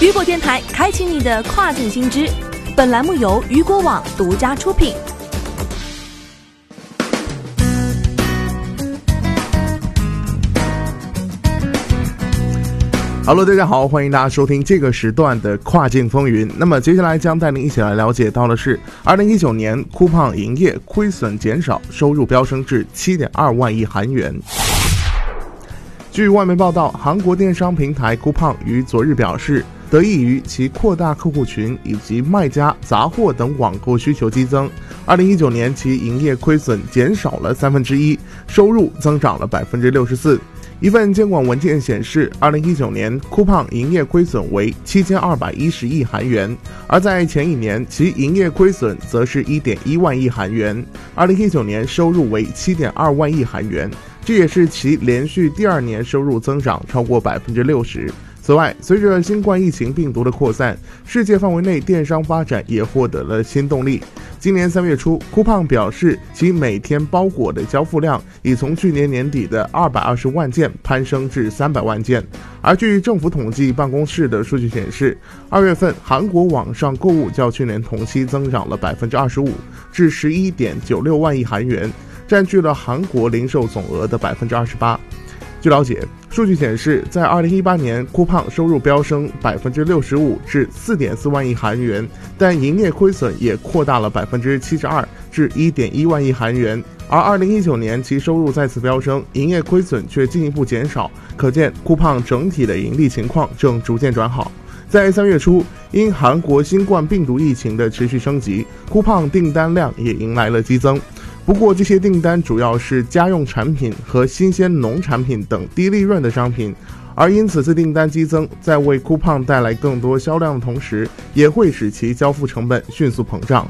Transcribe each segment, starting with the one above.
雨果电台开启你的跨境新知，本栏目由雨果网独家出品。Hello，大家好，欢迎大家收听这个时段的跨境风云。那么接下来将带您一起来了解到的是，二零一九年酷胖营业亏损减少，收入飙升至七点二万亿韩元。据外媒报道，韩国电商平台酷胖于昨日表示，得益于其扩大客户群以及卖家、杂货等网购需求激增，二零一九年其营业亏损减少了三分之一，收入增长了百分之六十四。一份监管文件显示，二零一九年酷胖营业亏损为七千二百一十亿韩元，而在前一年，其营业亏损则是一点一万亿韩元。二零一九年收入为七点二万亿韩元。这也是其连续第二年收入增长超过百分之六十。此外，随着新冠疫情病毒的扩散，世界范围内电商发展也获得了新动力。今年三月初，酷胖表示，其每天包裹的交付量已从去年年底的二百二十万件攀升至三百万件。而据政府统计办公室的数据显示，二月份韩国网上购物较去年同期增长了百分之二十五，至十一点九六万亿韩元。占据了韩国零售总额的百分之二十八。据了解，数据显示，在二零一八年，酷胖收入飙升百分之六十五至四点四万亿韩元，但营业亏损也扩大了百分之七十二至一点一万亿韩元。而二零一九年，其收入再次飙升，营业亏损却进一步减少，可见酷胖整体的盈利情况正逐渐转好。在三月初，因韩国新冠病毒疫情的持续升级，酷胖订单量也迎来了激增。不过，这些订单主要是家用产品和新鲜农产品等低利润的商品，而因此次订单激增，在为酷胖带来更多销量的同时，也会使其交付成本迅速膨胀。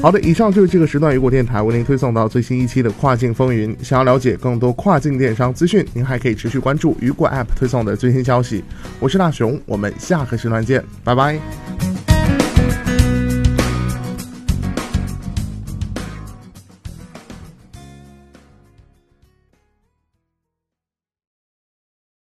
好的，以上就是这个时段雨果电台为您推送到最新一期的跨境风云。想要了解更多跨境电商资讯，您还可以持续关注雨果 App 推送的最新消息。我是大熊，我们下个时段见，拜拜。